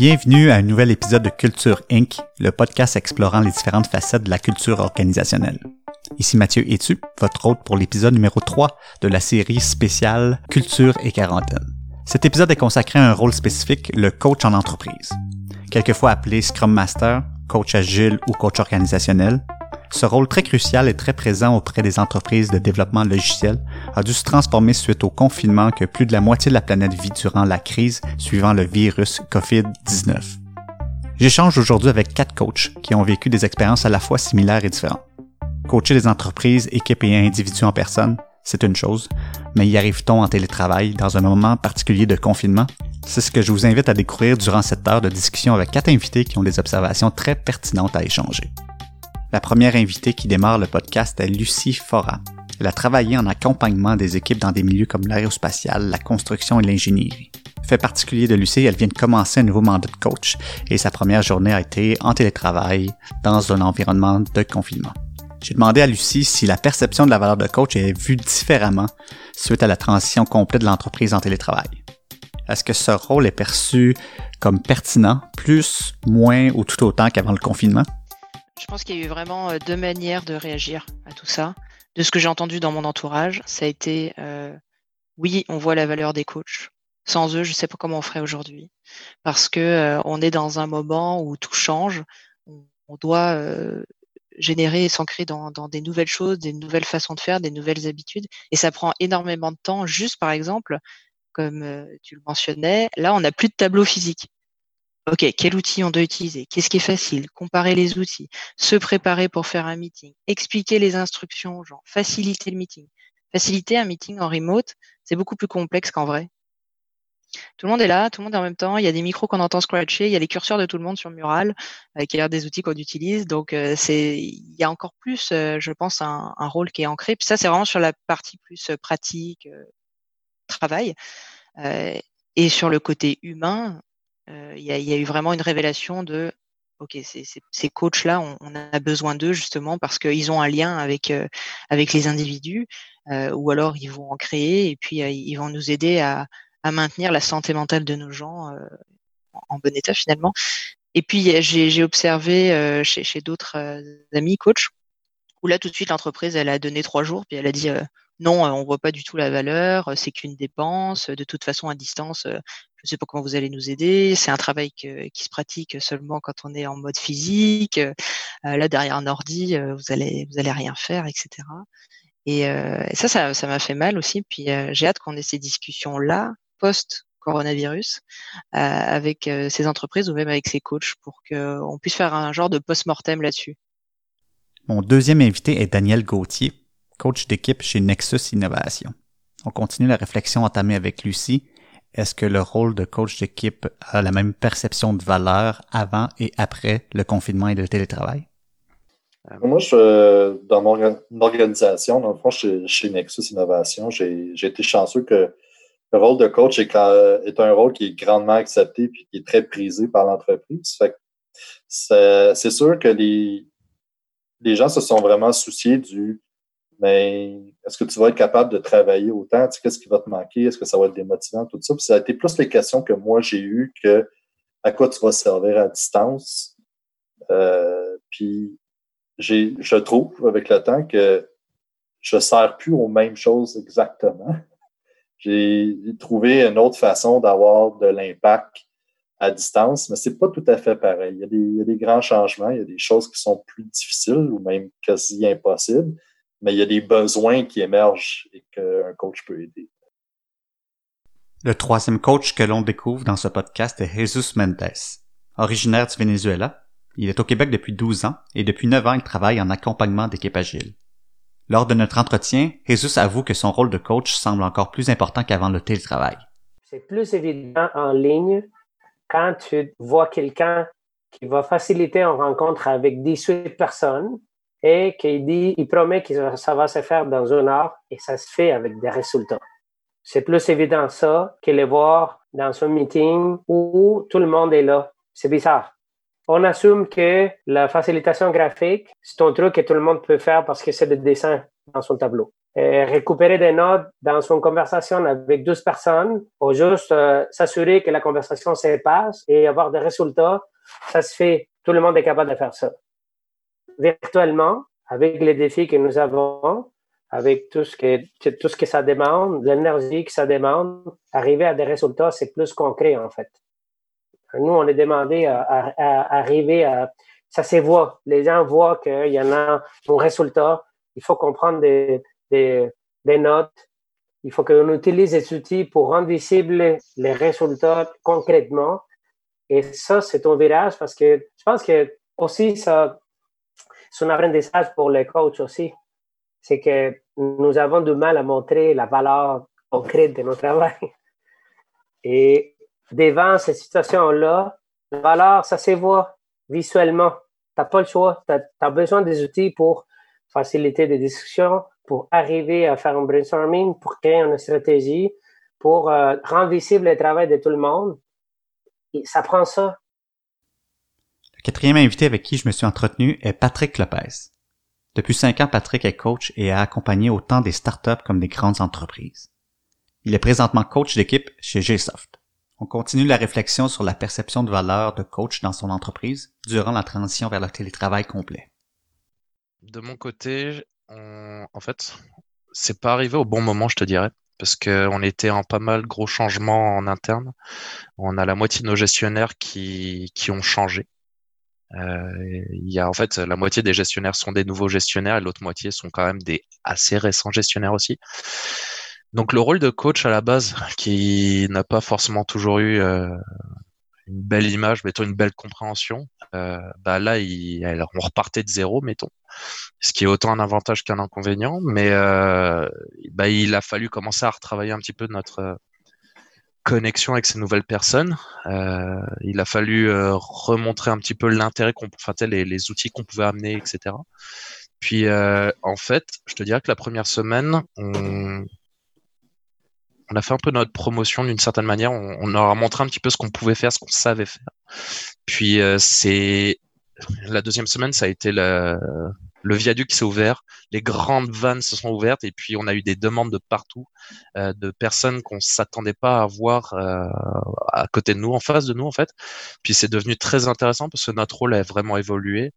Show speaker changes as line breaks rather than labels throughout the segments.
Bienvenue à un nouvel épisode de Culture Inc., le podcast explorant les différentes facettes de la culture organisationnelle. Ici Mathieu Etu, votre hôte pour l'épisode numéro 3 de la série spéciale Culture et quarantaine. Cet épisode est consacré à un rôle spécifique, le coach en entreprise. Quelquefois appelé Scrum Master, coach agile ou coach organisationnel, ce rôle très crucial et très présent auprès des entreprises de développement logiciel a dû se transformer suite au confinement que plus de la moitié de la planète vit durant la crise suivant le virus COVID-19. J'échange aujourd'hui avec quatre coachs qui ont vécu des expériences à la fois similaires et différentes. Coacher des entreprises, équipes et individus en personne, c'est une chose, mais y arrive-t-on en télétravail dans un moment particulier de confinement? C'est ce que je vous invite à découvrir durant cette heure de discussion avec quatre invités qui ont des observations très pertinentes à échanger. La première invitée qui démarre le podcast est Lucie Fora. Elle a travaillé en accompagnement des équipes dans des milieux comme l'aérospatiale, la construction et l'ingénierie. Fait particulier de Lucie, elle vient de commencer un nouveau mandat de coach et sa première journée a été en télétravail dans un environnement de confinement. J'ai demandé à Lucie si la perception de la valeur de coach est vue différemment suite à la transition complète de l'entreprise en télétravail. Est-ce que ce rôle est perçu comme pertinent, plus, moins ou tout autant qu'avant le confinement?
Je pense qu'il y a eu vraiment euh, deux manières de réagir à tout ça. De ce que j'ai entendu dans mon entourage, ça a été euh, oui, on voit la valeur des coachs. Sans eux, je ne sais pas comment on ferait aujourd'hui, parce que euh, on est dans un moment où tout change. On, doit générer et s'ancrer dans, dans, des nouvelles choses, des nouvelles façons de faire, des nouvelles habitudes, et ça prend énormément de temps. Juste par exemple, comme tu le mentionnais, là, on n'a plus de tableau physique. OK, quel outil on doit utiliser? Qu'est-ce qui est facile? Comparer les outils, se préparer pour faire un meeting, expliquer les instructions aux gens, faciliter le meeting. Faciliter un meeting en remote, c'est beaucoup plus complexe qu'en vrai. Tout le monde est là, tout le monde est en même temps. Il y a des micros qu'on entend scratcher, il y a les curseurs de tout le monde sur Mural, euh, qui a l'air des outils qu'on utilise. Donc, euh, c'est, il y a encore plus, euh, je pense, un, rôle qui est ancré. Puis ça, c'est vraiment sur la partie plus pratique, travail. et sur le côté humain, euh, il y, a, eu vraiment une révélation de ok, ces, coachs-là, on, a besoin d'eux justement parce qu'ils ont un lien avec euh, avec les individus, euh, ou alors ils vont en créer et puis ils vont nous aider à, maintenir la santé mentale de nos gens en bon état finalement. Et puis j'ai observé chez d'autres amis coachs où là tout de suite l'entreprise elle a donné trois jours puis elle a dit non, on voit pas du tout la valeur, c'est qu'une dépense. De toute façon, à distance, je ne sais pas comment vous allez nous aider. C'est un travail qui se pratique seulement quand on est en mode physique. Euh, là, derrière un ordi, euh, vous allez, vous allez rien faire, etc. Et, euh, ça, ça, m'a fait mal aussi. Puis j'ai hâte qu'on ait ces discussions-là, post-coronavirus, avec ces entreprises ou même avec ces coachs pour qu'on puisse faire un genre de post-mortem là-dessus.
Mon deuxième invité est Daniel Gauthier, coach d'équipe chez Nexus Innovation. On continue la réflexion entamée avec Lucie est-ce que le rôle de coach d'équipe a la même perception de valeur avant et après le confinement et le télétravail?
Euh, moi, je, dans mon organisation, dans le fond, chez, Nexus Innovation, j'ai été chanceux que le rôle de coach est, est, un rôle qui est grandement accepté et qui est très prisé par l'entreprise. C'est sûr que les, les gens se sont vraiment souciés du mais est-ce que tu vas être capable de travailler autant? qu'est-ce qui va te manquer? Est-ce que ça va être démotivant? Tout ça? Puis ça a été plus les questions que moi j'ai eues que à quoi tu vas servir à distance. Euh, puis j'ai, je trouve avec le temps que je ne sers plus aux mêmes choses exactement. J'ai trouvé une autre façon d'avoir de l'impact à distance, mais c'est pas tout à fait pareil. Il y, a des, il y a des grands changements, il y a des choses qui sont plus difficiles ou même quasi impossibles mais il y a des besoins qui émergent et qu'un coach peut aider.
Le troisième coach que l'on découvre dans ce podcast est Jesus Mendes. Originaire du Venezuela, il est au Québec depuis 12 ans et depuis 9 ans il travaille en accompagnement d'équipe agile. Lors de notre entretien, Jesus avoue que son rôle de coach semble encore plus important qu'avant le télétravail.
C'est plus évident en ligne quand tu vois quelqu'un qui va faciliter une rencontre avec 18 personnes et qu'il dit, il promet que ça va se faire dans une heure et ça se fait avec des résultats. C'est plus évident ça que le voir dans un meeting où tout le monde est là. C'est bizarre. On assume que la facilitation graphique, c'est un truc que tout le monde peut faire parce que c'est des dessins dans son tableau. récupérer des notes dans une conversation avec 12 personnes ou juste euh, s'assurer que la conversation se passe et avoir des résultats, ça se fait. Tout le monde est capable de faire ça. Virtuellement, avec les défis que nous avons, avec tout ce que, tout ce que ça demande, l'énergie que ça demande, arriver à des résultats, c'est plus concret, en fait. Nous, on est demandé à, arriver à, ça se voit. Les gens voient qu'il y en a un résultat. Il faut comprendre des, des, notes. Il faut qu'on utilise des outils pour rendre visibles les résultats concrètement. Et ça, c'est un virage parce que je pense que aussi, ça, c'est un apprentissage pour les coachs aussi. C'est que nous avons du mal à montrer la valeur concrète de notre travail. Et devant ces situations-là, la valeur, ça se voit visuellement. Tu n'as pas le choix. Tu as, besoin des outils pour faciliter des discussions, pour arriver à faire un brainstorming, pour créer une stratégie, pour euh, rendre visible le travail de tout le monde. Et ça prend ça.
Quatrième invité avec qui je me suis entretenu est Patrick Lopez. Depuis cinq ans, Patrick est coach et a accompagné autant des startups comme des grandes entreprises. Il est présentement coach d'équipe chez Gsoft. On continue la réflexion sur la perception de valeur de coach dans son entreprise durant la transition vers le télétravail complet.
De mon côté, en fait, c'est pas arrivé au bon moment, je te dirais, parce qu'on était en pas mal gros changements en interne. On a la moitié de nos gestionnaires qui, qui ont changé. Euh, il y a en fait la moitié des gestionnaires sont des nouveaux gestionnaires et l'autre moitié sont quand même des assez récents gestionnaires aussi. Donc le rôle de coach à la base, qui n'a pas forcément toujours eu euh, une belle image, mettons une belle compréhension, euh, bah là il, on repartait de zéro, mettons, ce qui est autant un avantage qu'un inconvénient, mais bah, il a fallu commencer à retravailler un petit peu notre connexion avec ces nouvelles personnes. Euh, il a fallu euh, remontrer un petit peu l'intérêt qu'on, enfin les, les outils qu'on pouvait amener, etc. Puis euh, en fait, je te dirais que la première semaine, on, a fait un peu notre promotion d'une certaine manière. On, a montré un petit peu ce qu'on pouvait faire, ce qu'on savait faire. Puis c'est la deuxième semaine, ça a été le, le viaduc s'est ouvert, les grandes vannes se sont ouvertes et puis on a eu des demandes de partout, euh, de personnes qu'on s'attendait pas à voir euh, à côté de nous, en face de nous en fait. Puis c'est devenu très intéressant parce que notre rôle a vraiment évolué.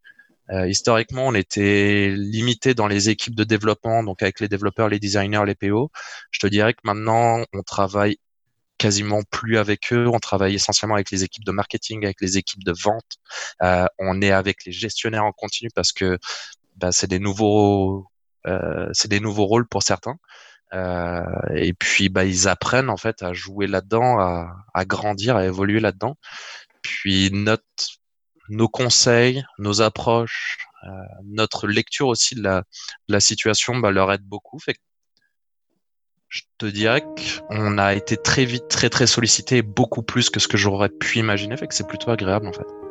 Euh, historiquement, on était limité dans les équipes de développement, donc avec les développeurs, les designers, les PO. Je te dirais que maintenant, on travaille quasiment plus avec eux. On travaille essentiellement avec les équipes de marketing, avec les équipes de vente. On est avec les gestionnaires en continu parce que bah, c'est des nouveaux, euh, c'est des nouveaux rôles pour certains. Euh, et puis bah, ils apprennent en fait à jouer là-dedans, à, grandir, à évoluer là-dedans. Puis notre nos conseils, nos approches, euh, notre lecture aussi de la, de la situation bah, leur aide beaucoup. Fait je te dirais qu'on a été très vite, très très sollicité, beaucoup plus que ce que j'aurais pu imaginer. Fait que c'est plutôt agréable en fait.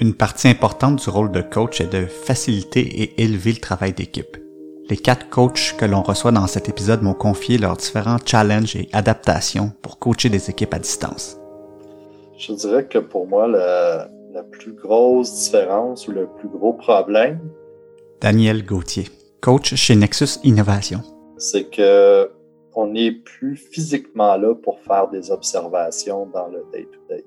Une partie importante du rôle de coach est de faciliter et élever le travail d'équipe. Les quatre coachs que l'on reçoit dans cet épisode m'ont confié leurs différents challenges et adaptations pour coacher des équipes à distance.
Je dirais que pour moi, la, plus grosse différence ou le plus gros problème.
Daniel Gauthier, coach chez Nexus Innovation.
C'est que on n'est plus physiquement là pour faire des observations dans le day-to-day.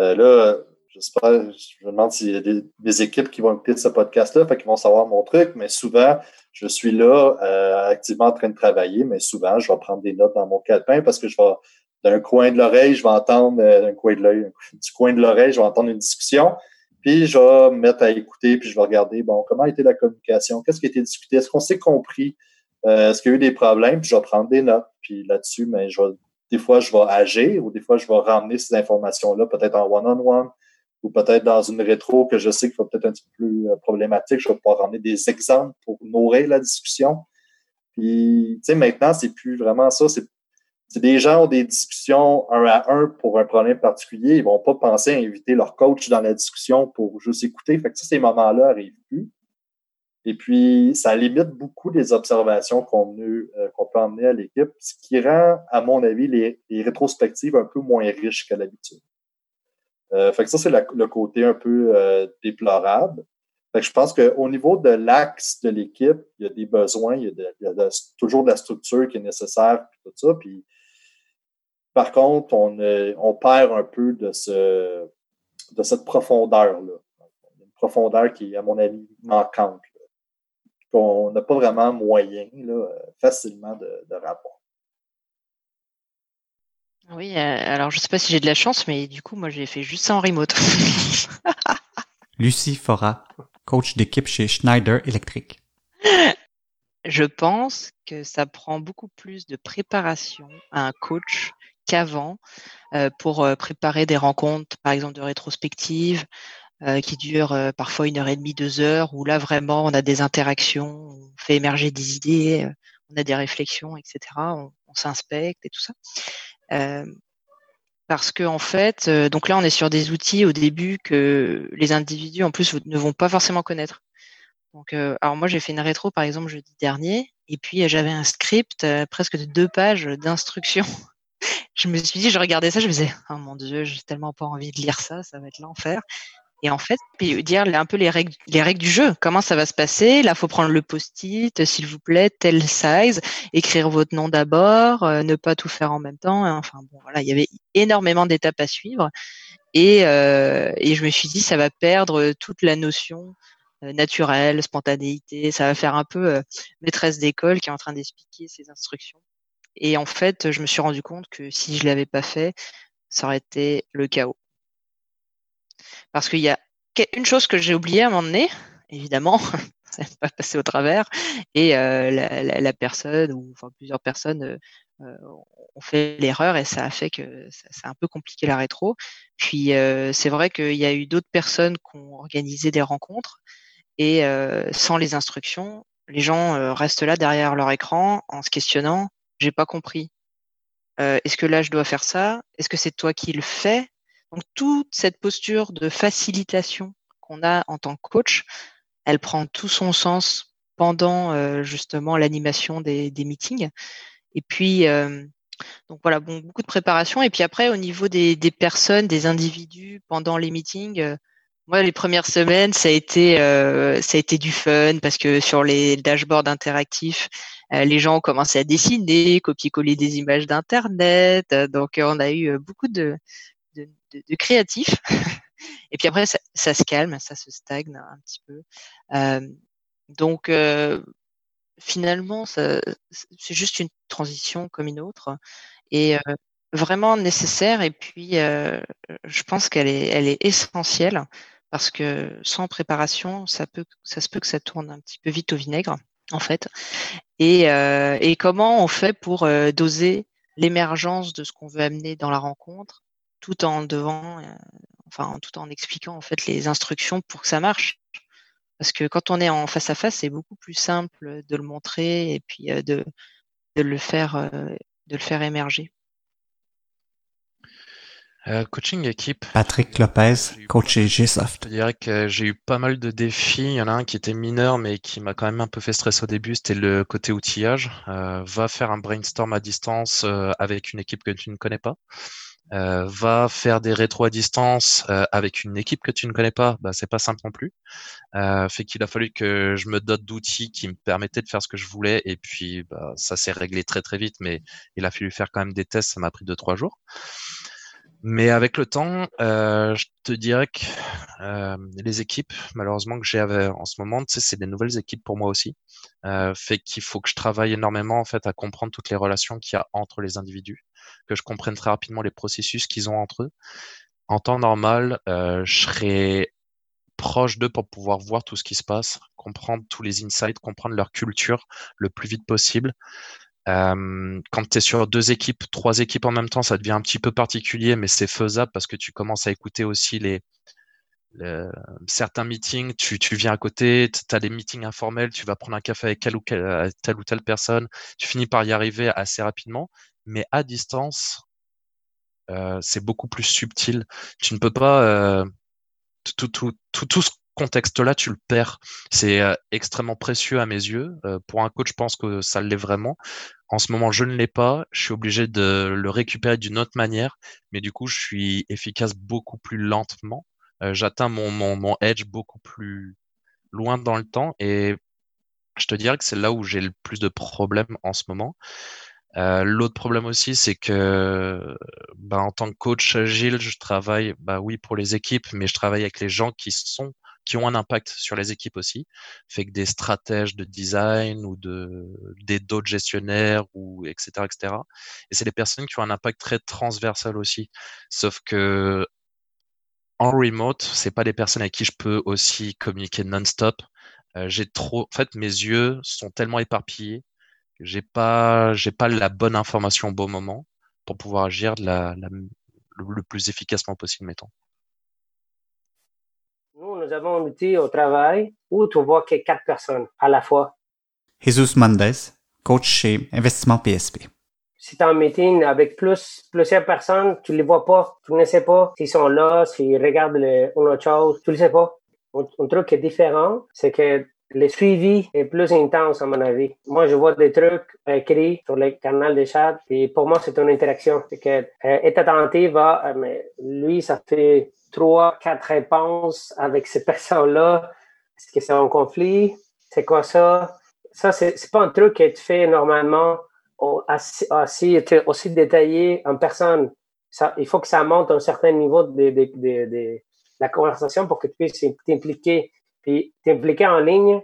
Euh, là, j'espère, je me demande s'il y a des, équipes qui vont écouter ce podcast-là, fait qu'ils vont savoir mon truc, mais souvent, je suis là euh, activement en train de travailler, mais souvent, je vais prendre des notes dans mon calepin parce que je vais d'un coin de l'oreille, je vais entendre euh, d'un coin de l'œil, du coin de l'oreille, je vais entendre une discussion. Puis je vais me mettre à écouter, puis je vais regarder, bon, comment a été la communication, qu'est-ce qui a été discuté, est-ce qu'on s'est compris, euh, est-ce qu'il y a eu des problèmes, puis je vais prendre des notes. Puis là-dessus, mais je vais, des fois, je vais agir ou des fois, je vais ramener ces informations-là, peut-être en one-on-one ou peut-être dans une rétro que je sais qu'il va peut-être un petit peu plus euh, problématique. Je vais pouvoir ramener des exemples pour nourrir la discussion. Puis, tu sais, maintenant, c'est plus vraiment ça. C'est des gens ont des discussions un à un pour un problème particulier, ils vont pas penser à inviter leur coach dans la discussion pour juste écouter. Fait que ça, ces moments-là arrivent plus. Et puis, ça limite beaucoup les observations qu'on euh, qu'on peut emmener à l'équipe, ce qui rend, à mon avis, les, rétrospectives un peu moins riches que l'habitude. Euh, fait que ça, c'est le côté un peu euh, déplorable. je pense qu'au niveau de l'axe de l'équipe, il y a des besoins, il y a, toujours de la structure qui est nécessaire, tout ça. Puis, par contre, on, on perd un peu de, ce, de cette profondeur-là. Une profondeur qui à mon avis, manquante. On n'a pas vraiment moyen là, facilement de, de rapport.
Oui, euh, alors je ne sais pas si j'ai de la chance, mais du coup, moi, j'ai fait juste ça en remote.
Lucie Fora, coach d'équipe chez Schneider Electric.
Je pense que ça prend beaucoup plus de préparation à un coach qu'avant euh, pour euh, préparer des rencontres, par exemple de rétrospective, qui durent parfois une heure et demie, deux heures, où là vraiment on a des interactions, on fait émerger des idées, on a des réflexions, etc. On, on s'inspecte et tout ça. Euh, parce que en fait, euh, donc là, on est sur des outils au début que les individus en plus ne vont pas forcément connaître. Donc, euh, alors moi, j'ai fait une rétro par exemple jeudi dernier, et puis j'avais un script presque de deux pages d'instructions. je me suis dit, je regardais ça, je me disais, oh mon dieu, j'ai tellement pas envie de lire ça, ça va être l'enfer. Et en fait, dire un peu les règles, les règles du jeu. Comment ça va se passer? Là, faut prendre le post-it, s'il vous plaît, tel size, écrire votre nom d'abord, euh, ne pas tout faire en même temps. Enfin bon, voilà, il y avait énormément d'étapes à suivre. Et, euh, et je me suis dit, ça va perdre toute la notion euh, naturelle, spontanéité. Ça va faire un peu maîtresse d'école qui est en train d'expliquer ses instructions. Et en fait, je me suis rendu compte que si je l'avais pas fait, ça aurait été le chaos. Parce qu'il y a une chose que j'ai oublié à un moment donné, évidemment, ça n'est pas passé au travers, et euh, la, personne, ou plusieurs personnes, euh, euh, ont fait l'erreur et ça a fait que ça, un peu compliqué la rétro. Puis c'est vrai qu'il y a eu d'autres personnes qui ont organisé des rencontres, et sans les instructions, les gens restent là derrière leur écran en se questionnant, j'ai pas compris. Est-ce que là je dois faire ça? Est-ce que c'est toi qui le fais? Toute cette posture de facilitation qu'on a en tant que coach, elle prend tout son sens pendant euh, justement l'animation des, meetings. Et puis euh, donc voilà, bon, beaucoup de préparation. Et puis après, au niveau des, personnes, des individus pendant les meetings, euh, moi, les premières semaines, ça a été ça a été du fun parce que sur les dashboards interactifs, les gens ont commencé à dessiner, copier-coller des images d'internet. donc on a eu beaucoup de de, créatif. Et puis après, ça, se calme, ça se stagne un petit peu. Euh, donc, euh, finalement, c'est juste une transition comme une autre et euh, vraiment nécessaire. Et puis, je pense qu'elle est, elle est essentielle parce que sans préparation, ça peut, ça se peut que ça tourne un petit peu vite au vinaigre, en fait. Et, et comment on fait pour doser l'émergence de ce qu'on veut amener dans la rencontre tout en devant, euh, enfin tout en expliquant en fait les instructions pour que ça marche. Parce que quand on est en face à face, c'est beaucoup plus simple de le montrer et puis euh, de, de le faire euh, de le faire émerger.
coaching équipe.
Patrick Lopez, coach chez Gsoft.
Je dirais que j'ai eu pas mal de défis. Il y en a un qui était mineur, mais qui m'a quand même un peu fait stress au début. C'était le côté outillage. va faire un brainstorm à distance avec une équipe que tu ne connais pas. Euh, va faire des rétros à distance euh, avec une équipe que tu ne connais pas, bah, c'est pas simple non plus. Euh, fait qu'il a fallu que je me dote d'outils qui me permettaient de faire ce que je voulais et puis bah, ça s'est réglé très très vite, mais il a fallu faire quand même des tests, ça m'a pris deux trois jours. Mais avec le temps, euh, je te dirais que euh, les équipes, malheureusement que j'ai en ce moment, c'est des nouvelles équipes pour moi aussi. Euh, fait qu'il faut que je travaille énormément en fait à comprendre toutes les relations qu'il y a entre les individus, que je comprenne très rapidement les processus qu'ils ont entre eux. En temps normal, euh, je serai proche d'eux pour pouvoir voir tout ce qui se passe, comprendre tous les insights, comprendre leur culture le plus vite possible. Euh, quand tu es sur deux équipes, trois équipes en même temps, ça devient un petit peu particulier, mais c'est faisable parce que tu commences à écouter aussi les, certains meetings, tu, tu viens à côté, tu as des meetings informels, tu vas prendre un café avec telle ou, telle, telle ou telle personne, tu finis par y arriver assez rapidement, mais à distance, euh, c'est beaucoup plus subtil. Tu ne peux pas euh, tout, tout, tout, tout, ce contexte-là, tu le perds. C'est euh, extrêmement précieux à mes yeux. Euh, pour un coach, je pense que ça l'est vraiment. En ce moment, je ne l'ai pas. Je suis obligé de le récupérer d'une autre manière, mais du coup, je suis efficace beaucoup plus lentement. Euh, j'atteins mon, mon, mon edge beaucoup plus loin dans le temps et je te dirais que c'est là où j'ai le plus de problèmes en ce moment. Euh, l'autre problème aussi, c'est que bah, en tant que coach agile, je travaille, bah oui, pour les équipes, mais je travaille avec les gens qui sont, qui ont un impact sur les équipes aussi. Fait que des stratèges de design ou de des d'autres gestionnaires ou etc etc. Et c'est des personnes qui ont un impact très transversal aussi. Sauf que en remote, c'est pas des personnes avec qui je peux aussi communiquer non-stop. Euh, j'ai trop, en fait, mes yeux sont tellement éparpillés j'ai pas, j'ai pas la bonne information au bon moment pour pouvoir agir de la, le, plus efficacement possible, mettons.
Nous, avons un outil au travail où tu vois que quatre personnes à la fois.
Jesus Mendes, coach chez Investissement PSP.
Si tu es en meeting avec plus, plusieurs personnes, tu les vois pas, tu ne sais pas s'ils sont là, s'ils regardent une autre chose, tu ne sais pas. Un, truc qui est différent, c'est que le suivi est plus intense, à mon avis. Moi, je vois des trucs écrits sur le canal de chat, et pour moi, c'est une interaction. C'est que, euh, est attentif à, euh, mais lui, ça fait trois, quatre réponses avec ces personnes-là. Est-ce que c'est un conflit? C'est quoi ça? Ça, c'est pas un truc que tu fais normalement assez, assez, aussi détaillé en personne. Il faut que ça monte à un certain niveau de, de la conversation pour que tu puisses t'impliquer. Puis t'impliquer en ligne,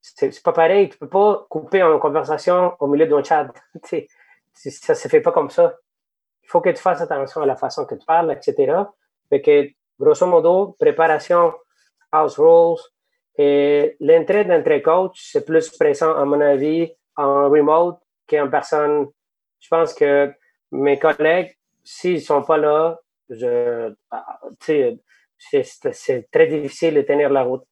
c'est pas pareil. Tu peux pas couper une conversation au milieu d'un chat. ça se fait pas comme ça. Il faut que tu fasses attention à la façon que tu parles, etc. Fait que, grosso modo, préparation, house rules, et l'entrée d'entre coach, c'est plus présent, à mon avis, en remote qu'en personne. Je pense que mes collègues, s'ils sont pas là, ah, c'est très difficile de tenir la route,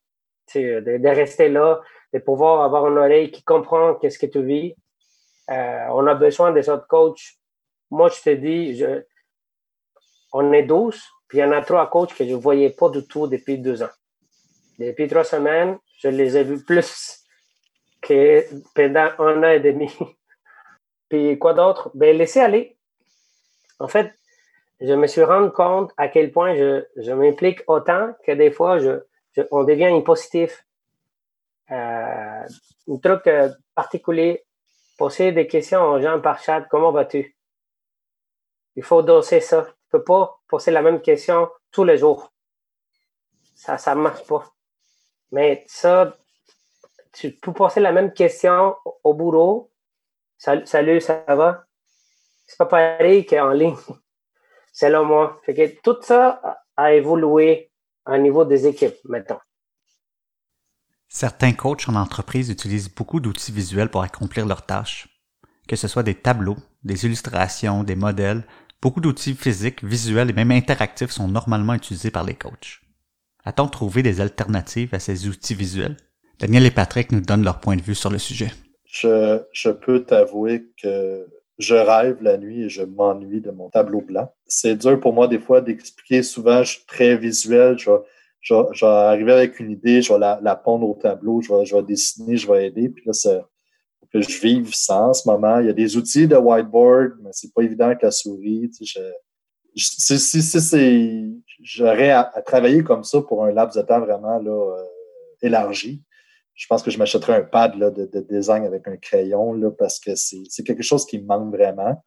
de, de, rester là, de pouvoir avoir une oreille qui comprend qu'est-ce que tu vis. Euh, on a besoin des autres coachs. Moi, je te dis, on est douze, puis il y en a trois coachs que je ne voyais pas du tout depuis deux ans. Depuis trois semaines, je les ai vus plus que pendant un an et demi. puis quoi d'autre? Ben, laisser aller. En fait, je me suis rendu compte à quel point je m'implique autant que des fois, je, on devient impositif. Euh, un truc euh, particulier, poser des questions aux gens par chat, comment vas-tu? Il faut doser ça. Tu peux pas poser la même question tous les jours. Ça, ça marche pas. Mais ça, tu peux poser la même question au boulot. Salut, ça va? C'est pas pareil qu'en ligne selon moi. Fait que tout ça a évolué au niveau des équipes maintenant.
Certains coachs en entreprise utilisent beaucoup d'outils visuels pour accomplir leurs tâches, que ce soit des tableaux, des illustrations, des modèles. Beaucoup d'outils physiques, visuels et même interactifs sont normalement utilisés par les coachs. A-t-on trouvé des alternatives à ces outils visuels? Daniel et Patrick nous donnent leur point de vue sur le sujet.
Je, je peux t'avouer que je rêve la nuit et je m'ennuie de mon tableau blanc. C'est dur pour moi des fois d'expliquer. Souvent, je suis très visuel. Je vais, arriver avec une idée, je vais la, la pondre au tableau, je vais, dessiner, je vais aider. Puis là, c'est que je vive ça en ce moment. Il y a des outils de whiteboard, mais c'est pas évident avec la souris. Si, si, c'est, j'aurais à, travailler comme ça pour un laps de temps vraiment là, euh, élargi je pense que je m'achèterais un pad de, design avec un crayon là, parce que c'est quelque chose qui me manque vraiment.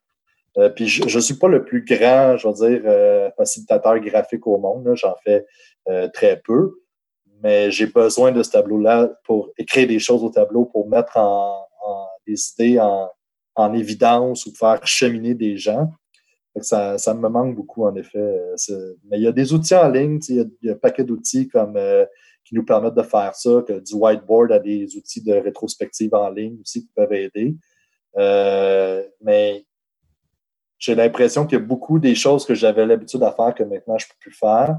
Euh, puis je ne suis pas le plus grand, je veux dire, euh, facilitateur graphique au monde. J'en fais euh, très peu. Mais j'ai besoin de ce tableau-là pour écrire des choses au tableau, pour mettre en, des idées en, évidence ou faire cheminer des gens. Ça, ça me manque beaucoup, en effet. Mais il y a des outils en ligne, il y, a un paquet d'outils comme nous permettent de faire ça, que du whiteboard a des outils de rétrospective en ligne aussi qui peuvent aider. Euh, mais j'ai l'impression qu'il y a beaucoup des choses que j'avais l'habitude à faire que maintenant je ne peux plus faire.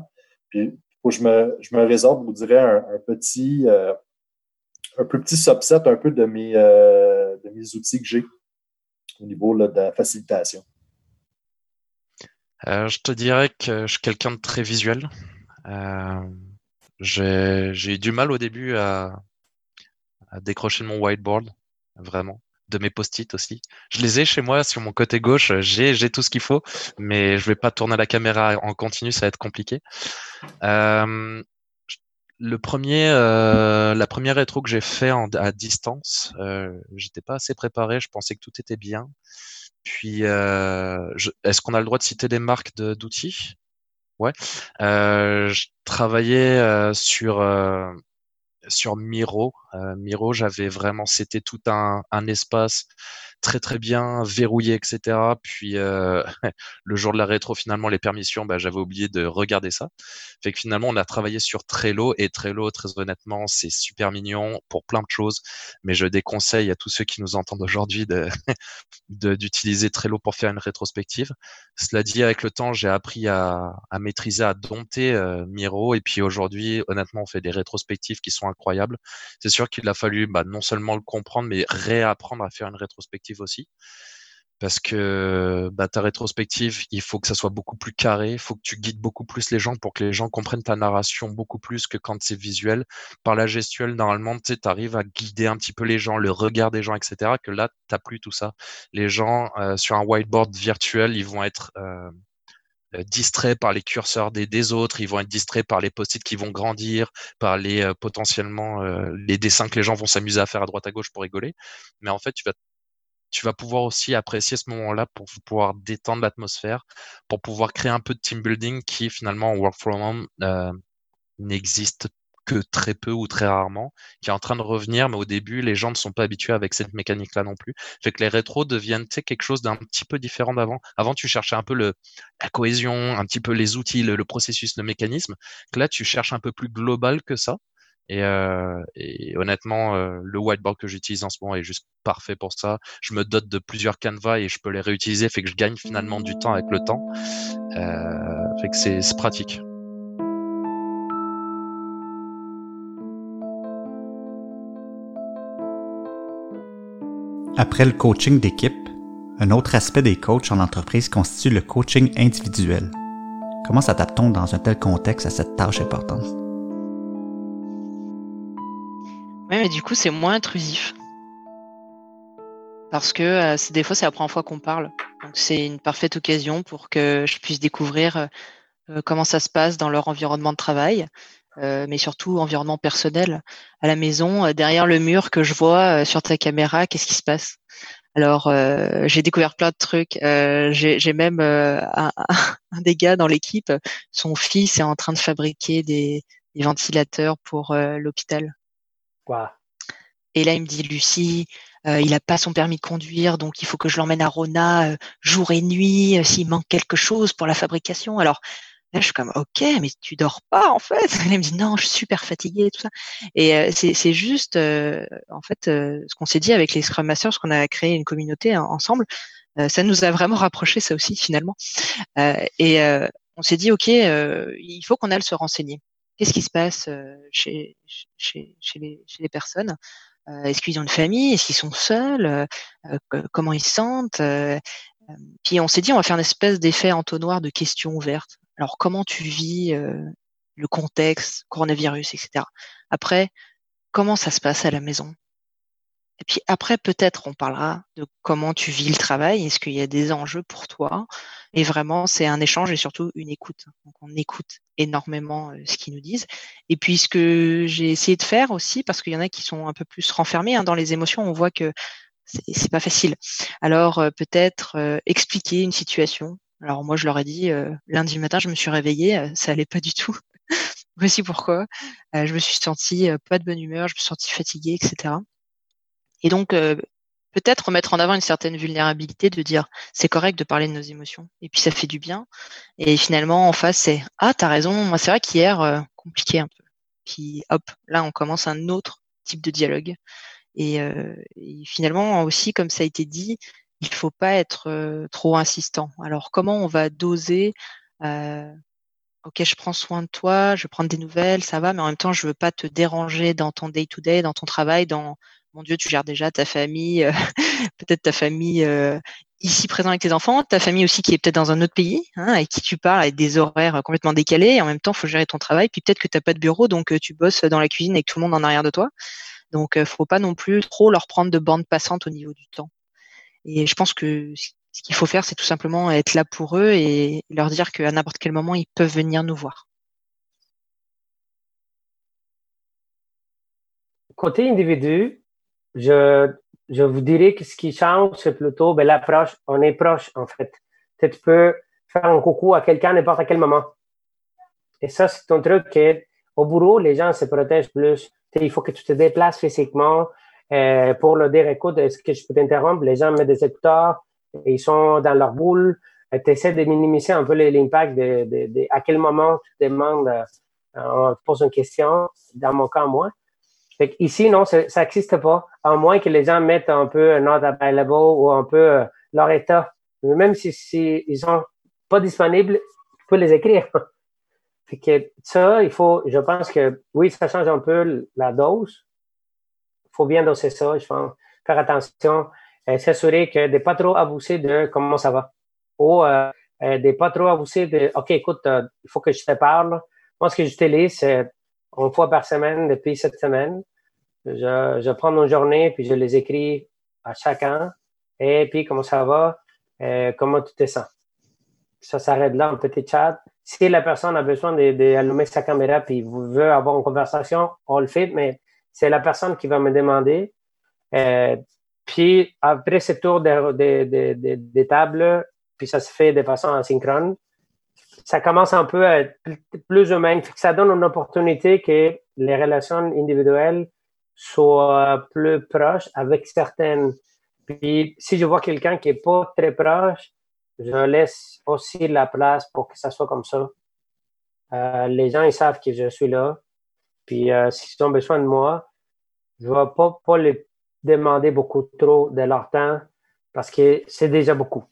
Puis je me, je me réserve, vous dirais, un, petit euh, un petit subset un peu de mes, euh, de mes outils que j'ai au niveau de la facilitation.
je te dirais que je suis quelqu'un de très visuel. J'ai eu du mal au début à, à décrocher mon whiteboard, vraiment de mes post-it aussi. Je les ai chez moi sur mon côté gauche, j'ai tout ce qu'il faut, mais je vais pas tourner la caméra en continu, ça va être compliqué. Euh, le premier, euh, la première rétro que j'ai fait en, à distance, euh, j'étais pas assez préparé. Je pensais que tout était bien. Puis, euh, est-ce qu'on a le droit de citer des marques d'outils? Ouais. Euh, je travaillais euh, sur sur Miro. Miro, j'avais vraiment, c'était tout un, espace très très bien verrouillé, etc. Puis euh, le jour de la rétro, finalement, les permissions, bah, j'avais oublié de regarder ça. Fait que finalement, on a travaillé sur Trello et Trello, très honnêtement, c'est super mignon pour plein de choses. Mais je déconseille à tous ceux qui nous entendent aujourd'hui d'utiliser Trello pour faire une rétrospective. Cela dit, avec le temps, j'ai appris à, à, maîtriser, à dompter euh, Miro. Et puis aujourd'hui, honnêtement, on fait des rétrospectives qui sont incroyables. C'est sûr qu'il a fallu bah, non seulement le comprendre, mais réapprendre à faire une rétrospective aussi. Parce que bah, ta rétrospective, il faut que ça soit beaucoup plus carré, il faut que tu guides beaucoup plus les gens pour que les gens comprennent ta narration beaucoup plus que quand c'est visuel. Par la gestuelle, normalement, tu arrives à guider un petit peu les gens, le regard des gens, etc. Que là, tu plus tout ça. Les gens, euh, sur un whiteboard virtuel, ils vont être euh, distraits par les curseurs des, autres, ils vont être distraits par les post-it qui vont grandir, par les potentiellement les dessins que les gens vont s'amuser à faire à droite à gauche pour rigoler. Mais en fait, tu vas tu vas pouvoir aussi apprécier ce moment-là pour pouvoir détendre l'atmosphère, pour pouvoir créer un peu de team building qui finalement en work from home euh, n'existe que très peu ou très rarement, qui est en train de revenir, mais au début, les gens ne sont pas habitués avec cette mécanique-là non plus. Fait que les rétros deviennent quelque chose d'un petit peu différent d'avant. Avant, tu cherchais un peu le, la cohésion, un petit peu les outils, le, le processus, le mécanisme. Là, tu cherches un peu plus global que ça. Et, euh, et honnêtement, euh, le whiteboard que j'utilise en ce moment est juste parfait pour ça. Je me dote de plusieurs canevas et je peux les réutiliser, fait que je gagne finalement du temps avec le temps. Euh, fait que c'est pratique.
Après le coaching d'équipe, un autre aspect des coachs en entreprise constitue le coaching individuel. Comment s'adapte-t-on dans un tel contexte à cette tâche importante?
Oui, mais du coup, c'est moins intrusif. Parce que euh, des fois, c'est la première fois qu'on parle. Donc, c'est une parfaite occasion pour que je puisse découvrir euh, euh, comment ça se passe dans leur environnement de travail, mais surtout environnement personnel. À la maison, derrière le mur que je vois sur ta caméra, qu'est-ce qui se passe? Alors, j'ai découvert plein de trucs. j'ai même un, un, des gars dans l'équipe, son fils est en train de fabriquer des, des ventilateurs pour l'hôpital. Et là, il me dit, Lucie, euh, il n'a pas son permis de conduire, donc il faut que je l'emmène à Rona euh, jour et nuit euh, s'il manque quelque chose pour la fabrication. Alors là, je suis comme, ok, mais tu dors pas en fait. il me dit, non, je suis super fatiguée, tout ça. Et c'est juste, en fait, ce qu'on s'est dit avec les Scrum Masters, qu'on a créé une communauté ensemble, ça nous a vraiment rapproché ça aussi finalement. et on s'est dit, ok, il faut qu'on aille se renseigner qu'est-ce qui se passe chez, chez, chez, les, chez les personnes? Est-ce qu'ils ont une famille? Est-ce qu'ils sont seuls? Comment ils se sentent? Puis on s'est dit, on va faire une espèce d'effet entonnoir de questions ouvertes. Alors, comment tu vis le contexte, coronavirus, etc. Après, comment ça se passe à la maison? Et puis après, peut-être, on parlera de comment tu vis le travail. Est-ce qu'il y a des enjeux pour toi? Et vraiment, c'est un échange et surtout une écoute. Donc, on écoute énormément euh, ce qu'ils nous disent. Et puis, ce que j'ai essayé de faire aussi, parce qu'il y en a qui sont un peu plus renfermés hein, dans les émotions, on voit que c'est pas facile. Alors, euh, peut-être euh, expliquer une situation. Alors, moi, je leur ai dit, lundi matin, je me suis réveillée, ça allait pas du tout. Voici pourquoi? je me suis sentie pas de bonne humeur, je me suis sentie fatiguée, etc. Et donc, euh, peut-être mettre en avant une certaine vulnérabilité de dire c'est correct de parler de nos émotions. Et puis ça fait du bien. Et finalement, en face, c'est ah, t'as raison, moi c'est vrai qu'hier, euh, compliqué un peu. Puis hop, là, on commence un autre type de dialogue. Et, euh, finalement, aussi, comme ça a été dit, il faut pas être trop insistant. Alors, comment on va doser Ok, je prends soin de toi, je vais prendre des nouvelles, ça va, mais en même temps, je veux pas te déranger dans ton day to -day, dans ton travail, dans mon Dieu, tu gères déjà ta famille, euh, peut-être ta famille euh, ici présente avec tes enfants, ta famille aussi qui est peut-être dans un autre pays, hein, avec qui tu parles, avec des horaires complètement décalés, et en même temps, il faut gérer ton travail, puis peut-être que tu n'as pas de bureau, donc euh, tu bosses dans la cuisine avec tout le monde en arrière de toi. Donc, ne faut pas non plus trop leur prendre de bande passante au niveau du temps. Et je pense que ce qu'il faut faire, c'est tout simplement être là pour eux et leur dire qu'à n'importe quel moment, ils peuvent venir nous voir.
côté individu, je, je vous dirais que ce qui change, c'est plutôt ben, l'approche. On est proche, en fait. Tu peux faire un coucou à quelqu'un n'importe quel moment. Et ça, c'est un truc au bureau, les gens se protègent plus. il faut que tu te déplaces physiquement euh, pour leur dire, écoute, est-ce que je peux t'interrompre? Les gens mettent des écouteurs, ils sont dans leur boule. Tu essaies de minimiser un peu l'impact de, de, de, à quel moment tu demandes, euh, on te pose une question, dans mon cas, moi. Fait ici, non, ça n'existe pas, à moins que les gens mettent un peu not available ou un peu euh, leur état. Même si, si ils sont pas disponibles, tu peux les écrire. fait que ça, il faut, je pense que oui, ça change un peu la dose. Faut bien doser ça, je pense. Faire attention, euh, s'assurer que de pas trop abuser de comment ça va. Ou euh, euh de pas trop abuser de OK, écoute, il faut que je te parle. Moi, ce que j'utilise, c'est une fois par semaine depuis cette semaine. Je, je prends une journée, puis je les écris à chacun. Et puis, comment ça va? Euh, comment tu te sens? Ça s'arrête là, un petit chat. Si la personne a besoin d'allumer de, sa caméra puis veut avoir une conversation, on le fait, mais c'est la personne qui va me demander. Euh, puis après ce tour de, de, de, de, table, puis ça se fait de façon asynchrone, ça commence un peu à être plus humain. Ça donne une opportunité que les relations individuelles soient plus proches avec certaines. Puis si je vois quelqu'un qui est pas très proche, je laisse aussi la place pour que ça soit comme ça. Euh, les gens, ils savent que je suis là. Puis euh, s'ils ont besoin de moi, je ne vais pas, pas les demander beaucoup trop de leur temps parce que c'est déjà beaucoup.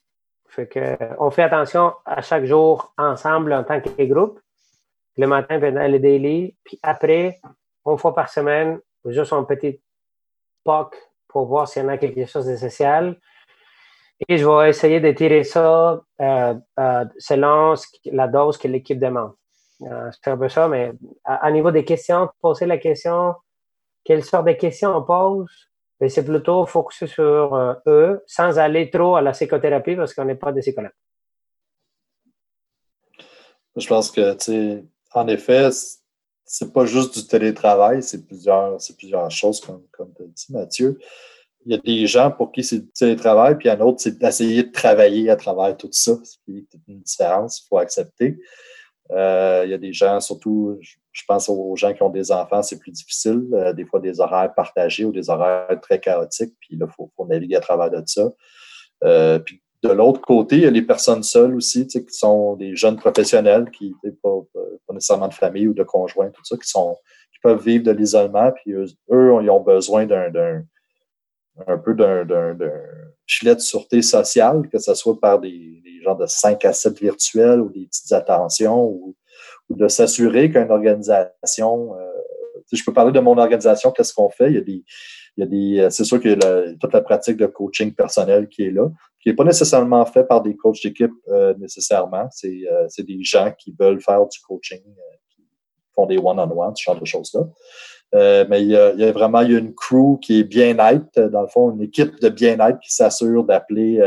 Fait que, on fait attention à chaque jour ensemble en tant que groupe. Le matin pendant le daily, puis après, une fois par semaine, juste un petit POC pour voir s'il y en a quelque chose de. Et je vais essayer de tirer ça euh, euh, selon la dose que l'équipe demande. Euh, c'est un peu ça, mais à, niveau des questions, poser la question, quelle sorte de questions on pose, mais c'est plutôt focusé sur euh, eux sans aller trop à la psychothérapie parce qu'on n'est pas des psychologues.
Je pense que, en effet, c'est pas juste du télétravail, c'est plusieurs, plusieurs choses, comme, comme tu as dit, Mathieu. Il y a des gens pour qui c'est du télétravail, puis il y en a d'autres, c'est d'essayer de travailler à travers tout ça, ce qui est une différence, il faut accepter. Euh, il y a des gens, surtout, je pense aux gens qui ont des enfants, c'est plus difficile. Euh, des fois, des horaires partagés ou des horaires très chaotiques, puis il faut, naviguer à travers de ça. Euh, puis de l'autre côté, il y a les personnes seules aussi, qui sont des jeunes professionnels qui n'ont pas, nécessairement de famille ou de conjoint, tout ça, qui sont qui peuvent vivre de l'isolement, puis eux, ils ont besoin d'un un peu d'un filet de sûreté sociale, que ce soit par des, des gens de 5 à 7 virtuels ou des petites attentions ou de s'assurer qu'une organisation, euh, je peux parler de mon organisation, qu'est-ce qu'on fait? Il y a des, il y a des, euh, c'est sûr qu'il y a toute la pratique de coaching personnel qui est là, qui n'est pas nécessairement fait par des coachs d'équipe euh, nécessairement. C'est, c'est des gens qui veulent faire du coaching, qui font des one-on-one, ce genre de choses-là. Mais il y, a, il y, a, vraiment il y a une crew qui est bien-être, dans le fond, une équipe de bien-être qui s'assure d'appeler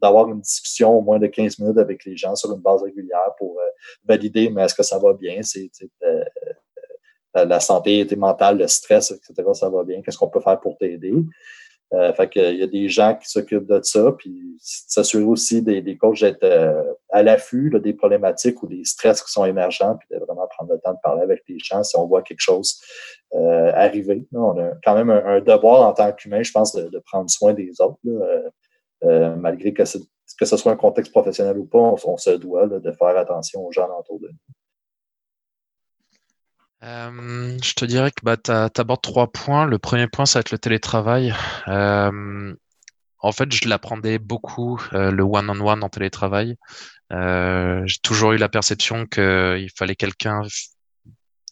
d'avoir une discussion au moins de 15 minutes avec les gens sur une base régulière pour euh, valider, mais est-ce que ça va bien? C'est, euh, euh, la santé mentale, le stress, etc., ça va bien? Qu'est-ce qu'on peut faire pour t'aider? Euh, fait qu'il y a des gens qui s'occupent de ça, puis s'assurer aussi des, des coachs d'être à l'affût des problématiques ou des stress qui sont émergents, puis de vraiment prendre le temps de parler avec les gens si on voit quelque chose arriver. on a quand même un, devoir en tant qu'humain, je pense, de, de, prendre soin des autres. Là. Euh, malgré que, que ce soit un contexte professionnel ou pas, on, se doit de faire attention aux gens autour de nous.
Euh, je te dirais que bah, tu abordes trois points. Le premier point, ça va être le télétravail. Euh, en fait, je l'apprenais beaucoup, le one-on-one en télétravail. J'ai toujours eu la perception qu'il fallait quelqu'un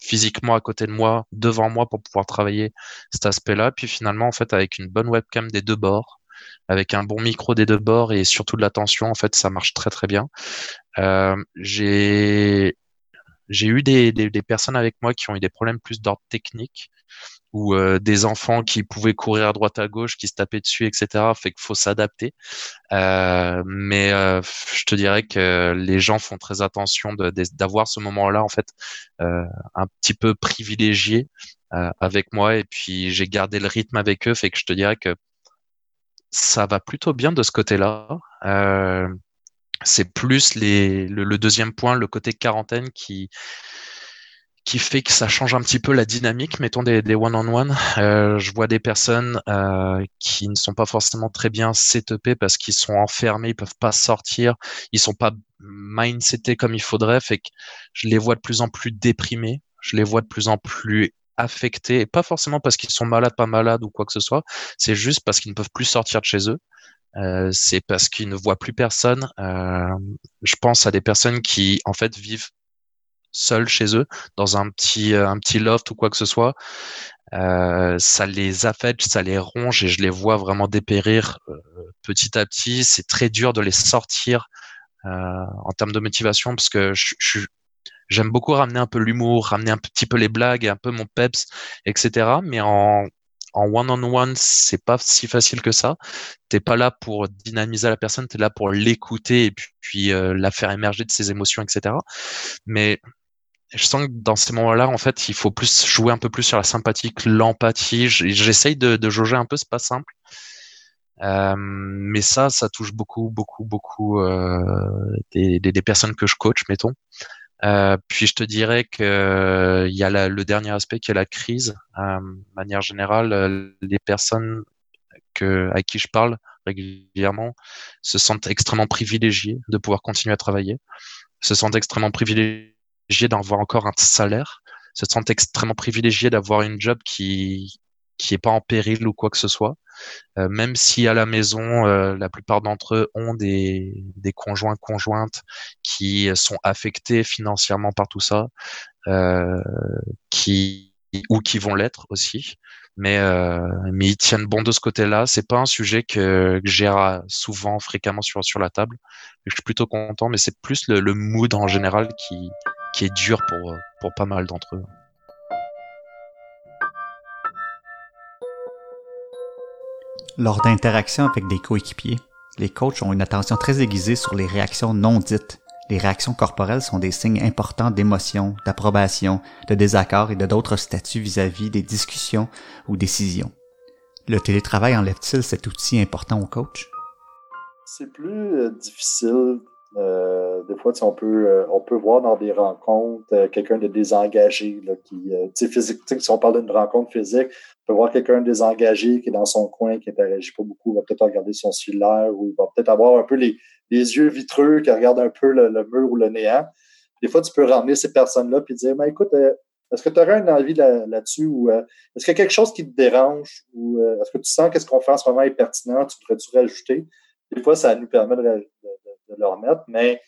physiquement à côté de moi, devant moi pour pouvoir travailler cet aspect-là. Puis finalement, en fait, avec une bonne webcam des deux bords, avec un bon micro des deux bords et surtout de l'attention, en fait, ça marche très très bien. Euh, j'ai j'ai eu des, des, des, personnes avec moi qui ont eu des problèmes plus d'ordre technique ou euh, des enfants qui pouvaient courir à droite à gauche, qui se tapaient dessus, etc. Fait qu'il faut s'adapter. Euh, mais euh, je te dirais que les gens font très attention d'avoir ce moment-là en fait un petit peu privilégié avec moi et puis j'ai gardé le rythme avec eux. Fait que je te dirais que ça va plutôt bien de ce côté-là. C'est plus le, deuxième point, le côté quarantaine qui qui fait que ça change un petit peu la dynamique, mettons des, des one-on-one. Euh, je vois des personnes euh, qui ne sont pas forcément très bien setupées parce qu'ils sont enfermés, ils peuvent pas sortir, ils sont pas mindsetés comme il faudrait, fait que je les vois de plus en plus déprimés, je les vois de plus en plus affectés, et pas forcément parce qu'ils sont malades, pas malades ou quoi que ce soit, c'est juste parce qu'ils ne peuvent plus sortir de chez eux. Euh, c'est parce qu'ils ne voient plus personne. Euh, je pense à des personnes qui en fait vivent seuls chez eux, dans un petit, euh, un petit loft ou quoi que ce soit, euh, ça les affecte, ça les ronge et je les vois vraiment dépérir euh, petit à petit. C'est très dur de les sortir en termes de motivation parce que je, j'aime beaucoup ramener un peu l'humour, ramener un petit peu les blagues, un peu mon peps, etc. Mais en en one-on-one, c'est pas si facile que ça. T'es pas là pour dynamiser la personne, tu es là pour l'écouter et puis, puis la faire émerger de ses émotions, etc. Mais je sens que dans ces moments-là, en fait, il faut plus jouer un peu plus sur la sympathie que l'empathie. J'essaye de, de, jauger un peu, c'est pas simple. Euh, mais ça, ça touche beaucoup, beaucoup, beaucoup euh, des, des, des, personnes que je coach, mettons. Euh, puis je te dirais que il y a la, le dernier aspect qui est la crise. Euh, de manière générale, euh, les personnes que, à qui je parle régulièrement se sentent extrêmement privilégiées de pouvoir continuer à travailler, se sentent extrêmement privilégiées d'avoir encore un salaire, se sentent extrêmement privilégiés d'avoir une job qui qui est pas en péril ou quoi que ce soit. Euh, même si à la maison, euh, la plupart d'entre eux ont des, des conjoints conjointes qui sont affectés financièrement par tout ça, euh, qui ou qui vont l'être aussi. Mais euh, mais ils tiennent bon de ce côté-là. C'est pas un sujet que, que j'ai souvent, fréquemment sur sur la table. Je suis plutôt content, mais c'est plus le, le mood en général qui qui est dur pour, pour pas mal d'entre eux.
Lors d'interactions avec des coéquipiers, les coachs ont une attention très aiguisée sur les réactions non dites. Les réactions corporelles sont des signes importants d'émotion, d'approbation, de désaccord et de d'autres statuts vis-à-vis des discussions ou décisions. Le télétravail enlève-t-il cet outil important au coach?
C'est plus euh, difficile euh, des fois, on peut, euh, on peut voir dans des rencontres euh, quelqu'un de désengagé là, qui, physique, si on parle d'une rencontre physique, on peut voir quelqu'un de désengagé qui est dans son coin, qui n'interagit pas beaucoup, va peut-être regarder son cellulaire ou il va peut-être avoir un peu les, les yeux vitreux qui regardent un peu le, mur ou le néant. Des fois, tu peux ramener ces personnes-là puis dire, mais écoute, est-ce que tu aurais une envie là-dessus ou est-ce qu'il y a quelque chose qui te dérange ou est-ce que tu sens que ce qu'on fait en ce moment est pertinent, tu pourrais-tu rajouter? Des fois, ça nous permet de de le remettre, mais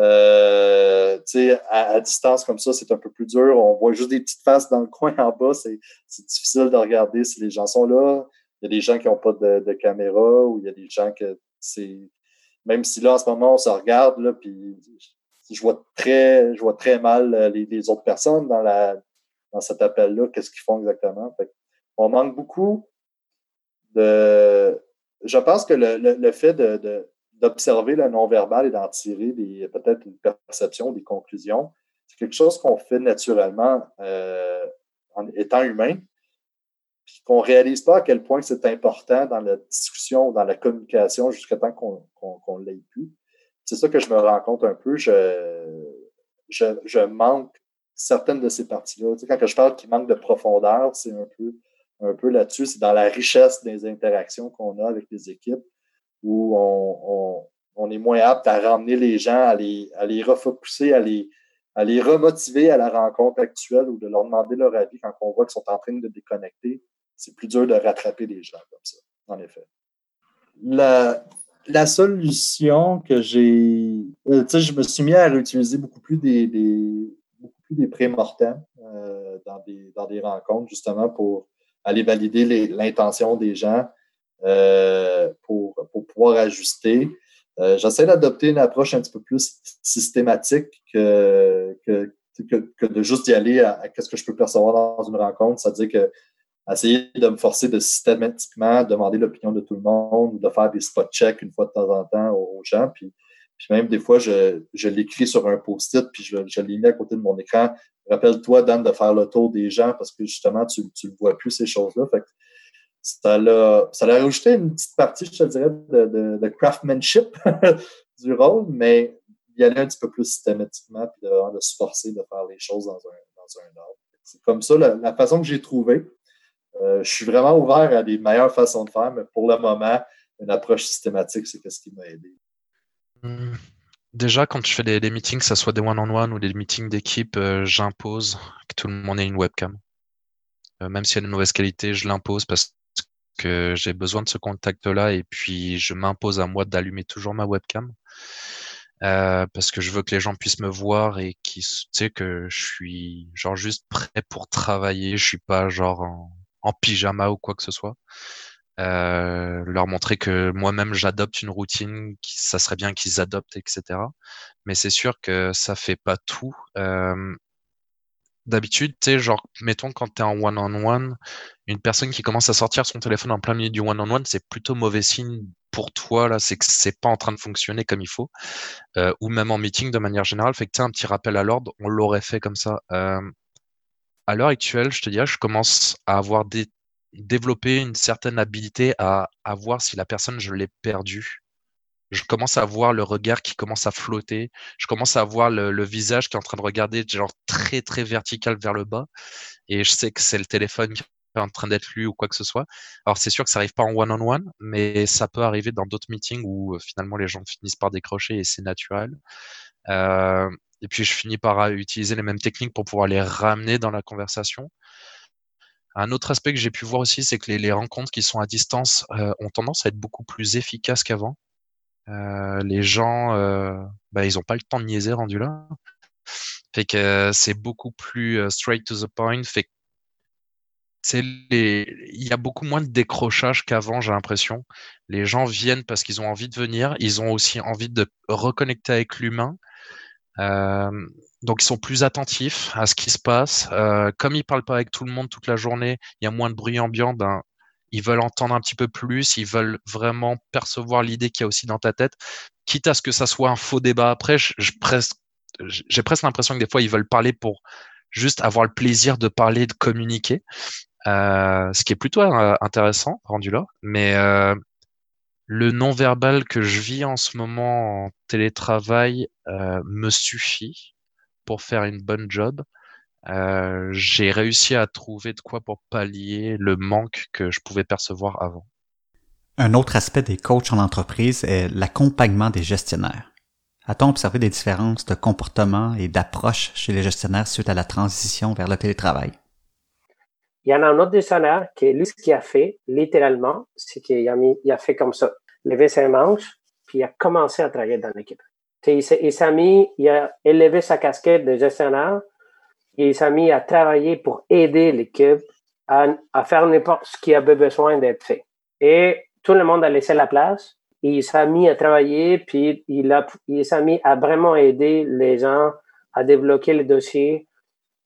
euh, à, à distance comme ça, c'est un peu plus dur. On voit juste des petites faces dans le coin en bas. C'est difficile de regarder si les gens sont là. Il y a des gens qui n'ont pas de, caméra ou il y a des gens que c'est. Même si là, en ce moment, on se regarde, là, puis je vois très, je vois très mal euh, les, les autres personnes dans, la, dans cet appel-là, qu'est-ce qu'ils font exactement. Fait on manque beaucoup de. Je pense que le, le, le fait de, de d'observer le non-verbal et d'en tirer peut-être une perception, des conclusions. C'est quelque chose qu'on fait naturellement euh, en étant humain, puis qu'on ne réalise pas à quel point c'est important dans la discussion, dans la communication, jusqu'à temps qu'on qu l'ait plus. C'est ça que je me rends compte un peu. Je, je, je manque certaines de ces parties-là. Tu sais, quand je parle qu'il manque de profondeur, c'est un peu, un peu là-dessus. C'est dans la richesse des interactions qu'on a avec les équipes où on, est moins apte à ramener les gens, à les, à refocuser, à les, remotiver à la rencontre actuelle ou de leur demander leur avis quand on voit qu'ils sont en train de déconnecter. C'est plus dur de rattraper les gens comme ça, en effet. La, solution que j'ai, euh, tu sais, je me suis mis à réutiliser beaucoup plus des, des euh, dans des rencontres, justement, pour aller valider l'intention des gens, euh, pour, pouvoir ajuster. Euh, J'essaie d'adopter une approche un petit peu plus systématique que, que, que, de juste y aller à, qu'est-ce que je peux percevoir dans une rencontre, c'est-à-dire que essayer de me forcer de systématiquement demander l'opinion de tout le monde ou de faire des spot checks une fois de temps en temps aux, gens. Puis, même des fois, je, l'écris sur un post-it, puis je, je l'ai mis à côté de mon écran. Rappelle-toi, Dan, de faire le tour des gens parce que justement, tu ne vois plus ces choses-là. Ça l'a, ça une petite partie, je te dirais, de, de, de craftsmanship du rôle, mais y aller un petit peu plus systématiquement, puis de, de se forcer de faire les choses dans un, dans un ordre. C'est comme ça la, façon que j'ai trouvé. Euh, je suis vraiment ouvert à des meilleures façons de faire, mais pour le moment, une approche systématique, c'est ce qui m'a aidé.
Hmm. Déjà, quand je fais des, meetings, que ce soit des one-on-one ou des meetings d'équipe, euh, j'impose que tout le monde ait une webcam. Euh, même si elle a une mauvaise qualité, je l'impose parce que j'ai besoin de ce contact-là et puis je m'impose à moi d'allumer toujours ma webcam. Euh, parce que je veux que les gens puissent me voir et qui tu sais que je suis genre juste prêt pour travailler, je suis pas genre en, pyjama ou quoi que ce soit. Euh, leur montrer que moi-même j'adopte une routine, ça serait bien qu'ils adoptent, etc. Mais c'est sûr que ça fait pas tout. Euh, D'habitude, tu sais, genre, mettons quand tu es en one-on-one, une personne qui commence à sortir son téléphone en plein milieu du one-on-one, c'est plutôt mauvais signe pour toi, là, c'est que c'est pas en train de fonctionner comme il faut. Euh, ou même en meeting de manière générale, fait que tu un petit rappel à l'ordre, on l'aurait fait comme ça. Euh, à l'heure actuelle, je te dirais, je commence à avoir développé une certaine habilité à voir si la personne, je l'ai perdue je commence à voir le regard qui commence à flotter. Je commence à voir le, visage qui est en train de regarder genre très très vertical vers le bas. Et je sais que c'est le téléphone qui est en train d'être lu ou quoi que ce soit. Alors c'est sûr que ça arrive pas en one-on-one, mais ça peut arriver dans d'autres meetings où euh, finalement les gens finissent par décrocher et c'est naturel. Euh, et puis je finis par euh, utiliser les mêmes techniques pour pouvoir les ramener dans la conversation. Un autre aspect que j'ai pu voir aussi, c'est que les, rencontres qui sont à distance ont tendance à être beaucoup plus efficaces qu'avant. Euh, les gens, euh, bah, ils ont pas le temps de niaiser rendu là. Fait que euh, c'est beaucoup plus straight to the point. Fait les... il y a beaucoup moins de décrochage qu'avant, j'ai l'impression. Les gens viennent parce qu'ils ont envie de venir. Ils ont aussi envie de reconnecter avec l'humain. Donc ils sont plus attentifs à ce qui se passe. Comme ils parlent pas avec tout le monde toute la journée, il y a moins de bruit ambiant. Ben, ils veulent entendre un petit peu plus, ils veulent vraiment percevoir l'idée qu'il y a aussi dans ta tête, quitte à ce que ça soit un faux débat après. J'ai presque l'impression que des fois ils veulent parler pour juste avoir le plaisir de parler, de communiquer, euh, ce qui est plutôt euh, intéressant rendu là. Mais euh, le non-verbal que je vis en ce moment en télétravail me suffit pour faire une bonne job. Euh, j'ai réussi à trouver de quoi pour pallier le manque que je pouvais percevoir avant.
Un autre aspect des coachs en entreprise est l'accompagnement des gestionnaires. A-t-on observé des différences de comportement et d'approche chez les gestionnaires suite à la transition vers le télétravail?
Il y en a un autre gestionnaire qui, lui, ce qu'il a fait, littéralement, c'est qu'il a, mis, il a fait comme ça. Levé ses manches, puis il a commencé à travailler dans l'équipe. Il s'est mis, il a élevé sa casquette de gestionnaire, il s'est mis à travailler pour aider l'équipe à, faire n'importe ce qui avait besoin d'être fait. Et tout le monde a laissé la place. Il s'est mis à travailler, puis il, il s'est mis à vraiment aider les gens à débloquer le dossier.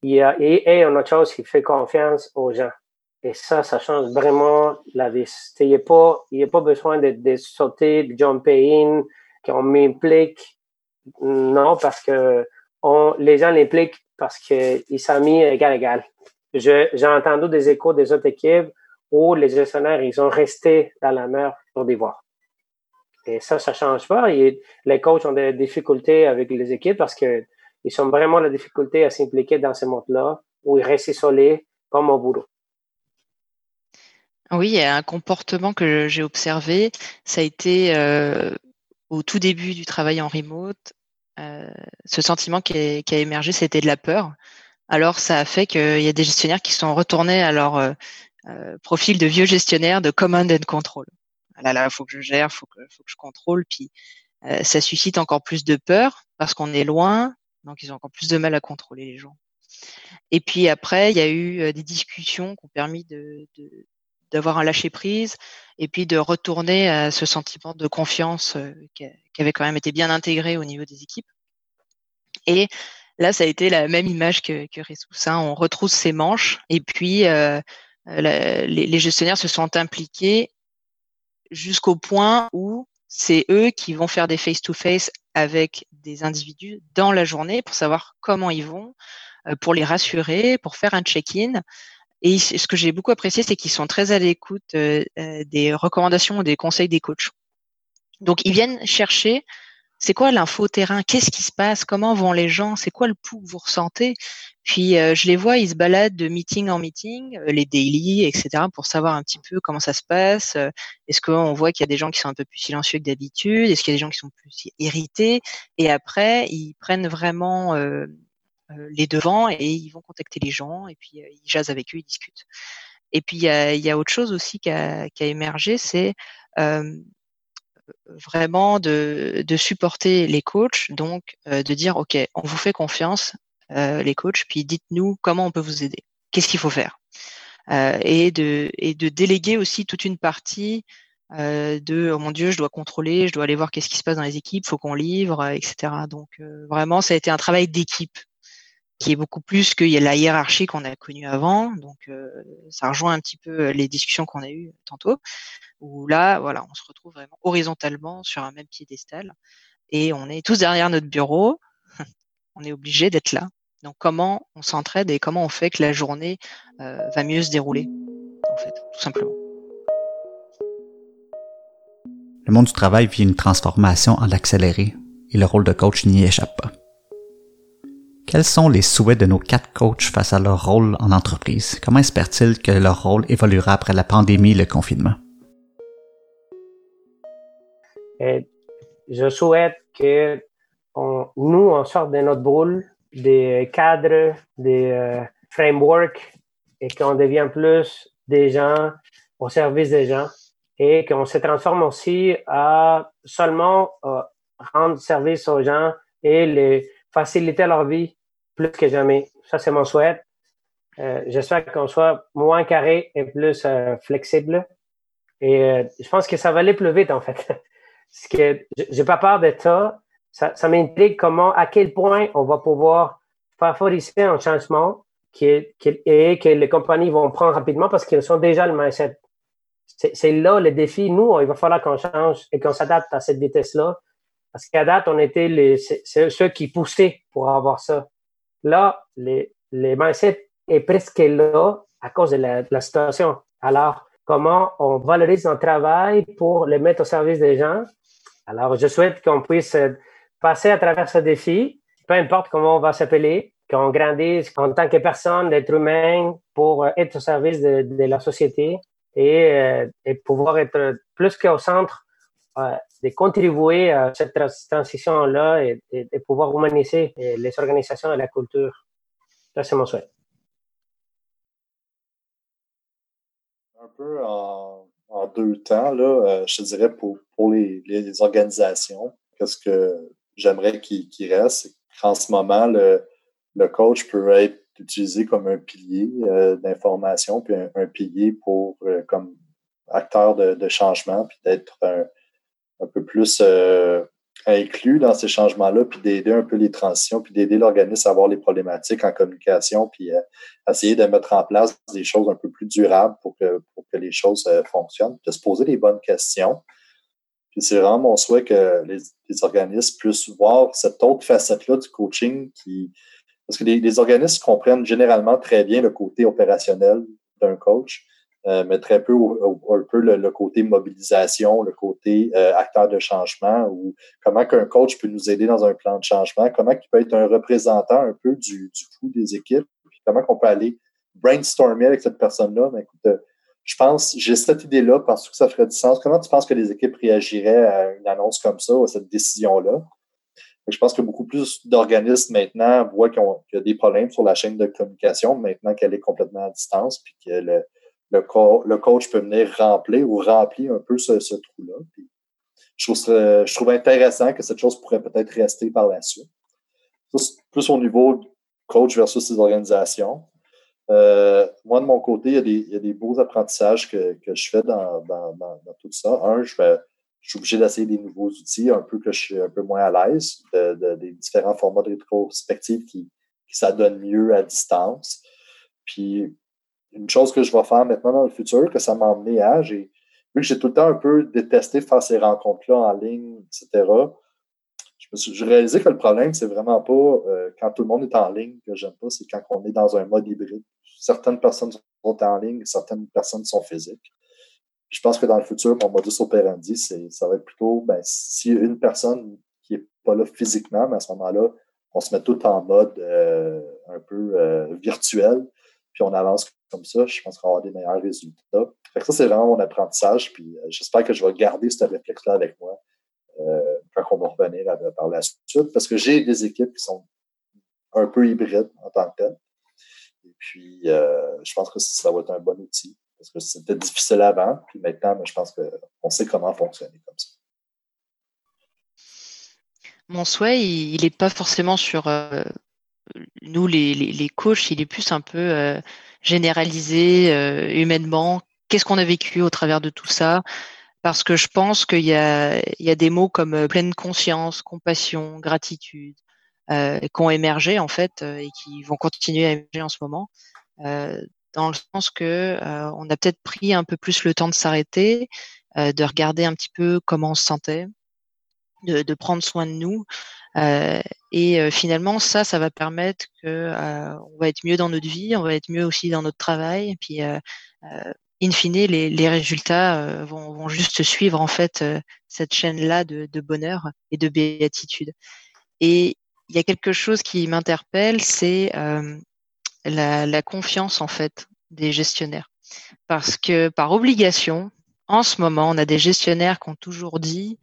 Il a, et, et une autre chose, il fait confiance aux gens. Et ça, ça change vraiment la vie. Il n'y a pas, a pas besoin de, sauter, de jumper in, qu'on m'implique. Non, parce que les gens l'impliquent parce qu'il s'est mis égal égal. J'ai entendu des échos des autres équipes où les gestionnaires, ils ont resté dans la mer pour des voir. Et ça, ça change pas. Et les coachs ont des difficultés avec les équipes parce que ils ont vraiment la difficulté à s'impliquer dans ce monde-là où ils restent isolés comme au boulot.
Oui, il y a un comportement que j'ai observé. Ça a été euh, au tout début du travail en remote, euh, ce sentiment qui, a émergé, c'était de la peur. Alors, ça a fait qu'il y a des gestionnaires qui sont retournés à leur euh, euh, profil de vieux gestionnaire de command and control. Ah là, là, faut que je gère, faut que, faut que je contrôle. Puis, ça suscite encore plus de peur parce qu'on est loin, donc ils ont encore plus de mal à contrôler les gens. Et puis après, il y a eu des discussions qui ont permis de, d'avoir un lâcher prise et puis de retourner à ce sentiment de confiance qui avait quand même été bien intégré au niveau des équipes. Et Là, ça a été la même image que, que Ressoussin. On retrousse ses manches et puis euh, les, gestionnaires se sont impliqués jusqu'au point où c'est eux qui vont faire des face-to-face avec des individus dans la journée pour savoir comment ils vont, euh, pour les rassurer, pour faire un check-in. Et ce que j'ai beaucoup apprécié, c'est qu'ils sont très à l'écoute euh, euh, des recommandations ou des conseils des coachs. Donc, ils viennent chercher c'est quoi l'info terrain, qu'est-ce qui se passe, comment vont les gens, c'est quoi le pouls que vous ressentez? Puis je les vois, ils se baladent de meeting en meeting, les daily, etc., pour savoir un petit peu comment ça se passe. Est-ce qu'on voit qu'il y a des gens qui sont un peu plus silencieux que d'habitude? Est-ce qu'il y a des gens qui sont plus irrités? Et après, ils prennent vraiment euh, les devants et ils vont contacter les gens et puis euh, ils jasent avec eux, ils discutent. Et puis il y a, y a autre chose aussi qui a, qui a émergé, c'est euh, vraiment de, de, supporter les coachs, donc de dire ok, on vous fait confiance, les coachs, puis dites-nous comment on peut vous aider, qu'est-ce qu'il faut faire, et de et de déléguer aussi toute une partie de oh mon Dieu, je dois contrôler, je dois aller voir qu'est-ce qui se passe dans les équipes, faut qu'on livre, etc. Donc vraiment, ça a été un travail d'équipe qui est beaucoup plus a la hiérarchie qu'on a connue avant. Donc, euh, ça rejoint un petit peu les discussions qu'on a eues tantôt, où là, voilà, on se retrouve vraiment horizontalement sur un même piédestal et on est tous derrière notre bureau. on est obligé d'être là. Donc, comment on s'entraide et comment on fait que la journée euh, va mieux se dérouler, en fait, tout simplement.
Le monde du travail vit une transformation en accéléré et le rôle de coach n'y échappe pas. Quels sont les souhaits de nos quatre coachs face à leur rôle en entreprise? Comment espèrent-ils que leur rôle évoluera après la pandémie et le confinement?
je souhaite que nous, on sorte de notre boule des cadres, des euh, frameworks et qu'on devienne plus des gens au service des gens et qu'on se transforme aussi à seulement euh, rendre service aux gens et les faciliter leur vie plus que jamais. Ça, c'est mon souhait. Euh, J'espère qu'on soit moins carré et plus euh, flexible. Et euh, je pense que ça va aller plus vite, en fait. Parce que j'ai pas peur de ça. Ça, ça m'intrigue comment, à quel point on va pouvoir favoriser un changement qui et que les compagnies vont prendre rapidement parce qu'ils sont déjà le mindset. C'est là le défi. Nous, il va falloir qu'on change et qu'on s'adapte à cette vitesse-là. Parce qu'à date, on était les, ceux qui poussaient pour avoir ça. Là, les, les mindset est presque là à cause de la, situation. Alors, comment on valorise notre travail pour le mettre au service des gens? Alors, je souhaite qu'on puisse passer à travers ce défi, peu importe comment on va s'appeler, qu'on grandisse en tant que personne, d'être humain, pour être au service de, de la société et, euh, et, pouvoir être plus qu'au centre euh, de contribuer à cette transition-là et, de pouvoir humaniser euh, les organisations et la culture. Ça, c'est mon souhait.
Un peu en, deux temps, là, euh, je dirais pour, les, organisations, qu'est-ce que j'aimerais qu'il reste, qu'en ce moment, le, coach peut être utilisé comme un pilier d'information, puis un, pilier pour comme acteur de, de changement, puis d'être un, un peu plus euh, inclus dans ces changements-là, puis d'aider un peu les transitions, puis d'aider l'organisme à voir les problématiques en communication, puis euh, essayer de mettre en place des choses un peu plus durables pour que, les choses euh, fonctionnent, de se poser les bonnes questions. Puis c'est vraiment mon souhait que les, organismes puissent voir cette autre facette-là du coaching qui. Parce que les organismes comprennent généralement très bien le côté opérationnel d'un coach, euh, mais très peu un peu le, côté mobilisation, le côté euh, acteur de changement ou comment qu'un coach peut nous aider dans un plan de changement, comment il peut être un représentant un peu du, du coup des équipes, puis comment qu'on peut aller brainstormer avec cette personne-là. Mais écoute, euh, je pense, j'ai cette idée-là parce que ça ferait du sens. Comment tu penses que les équipes réagiraient à une annonce comme ça, à cette décision-là? Je pense que beaucoup plus d'organismes maintenant voient qu'il y a des problèmes sur la chaîne de communication maintenant qu'elle est complètement à distance, puis que le, le, coach peut venir remplir ou remplir un peu ce, trou-là. Je trouve, intéressant que cette chose pourrait peut-être rester par la suite. Plus, au niveau coach versus ces organisations. Euh, moi, de mon côté, il y, a des, beaux apprentissages que, je fais dans, tout ça. Un, je suis obligé d'essayer des nouveaux outils, un peu que je suis un peu moins à l'aise, de, des différents formats de rétrospective qui, qui s'adonnent mieux à distance. Puis, une chose que je vais faire maintenant dans le futur, que ça m'a emmené à, j'ai, vu que j'ai tout le temps un peu détesté faire ces rencontres-là en ligne, etc., je me suis réalisé que le problème, c'est vraiment pas euh, quand tout le monde est en ligne que j'aime pas, c'est quand on est dans un mode hybride. Certaines personnes sont en ligne, certaines personnes sont physiques. Je pense que dans le futur, mon modus operandi, c'est, ça va être plutôt, ben, si une personne qui est pas là physiquement, mais à ce moment-là, on se met tout en mode euh, un peu euh, virtuel, puis on avance comme ça, je pense qu'on va avoir des meilleurs résultats. Ça, c'est vraiment mon apprentissage, puis j'espère que je vais garder ce réflexe-là avec moi euh, quand on va revenir par la suite, parce que j'ai des équipes qui sont un peu hybrides en tant que telles. Et puis, euh, je pense que ça va être un bon outil, parce que c'était difficile avant, puis maintenant, je pense qu'on sait comment fonctionner comme ça.
Mon souhait, il n'est pas forcément sur euh, nous, les, les, coachs, il est plus un peu généralisé humainement. Qu'est-ce qu'on a vécu au travers de tout ça? Parce que je pense qu'il y a, il y a des mots comme euh, pleine conscience, compassion, gratitude, euh, qui ont émergé en fait euh, et qui vont continuer à émerger en ce moment, euh, dans le sens que euh, on a peut-être pris un peu plus le temps de s'arrêter, de regarder un petit peu comment on se sentait, de prendre soin de nous. Et finalement, ça, ça va permettre que on va être mieux dans notre vie, on va être mieux aussi dans notre travail. Et puis, in fine, les, résultats euh, vont, juste suivre en fait euh, cette chaîne-là de, bonheur et de béatitude. Et il y a quelque chose qui m'interpelle, c'est euh, la, la, confiance en fait des gestionnaires, parce que par obligation, en ce moment, on a des gestionnaires qui ont toujours dit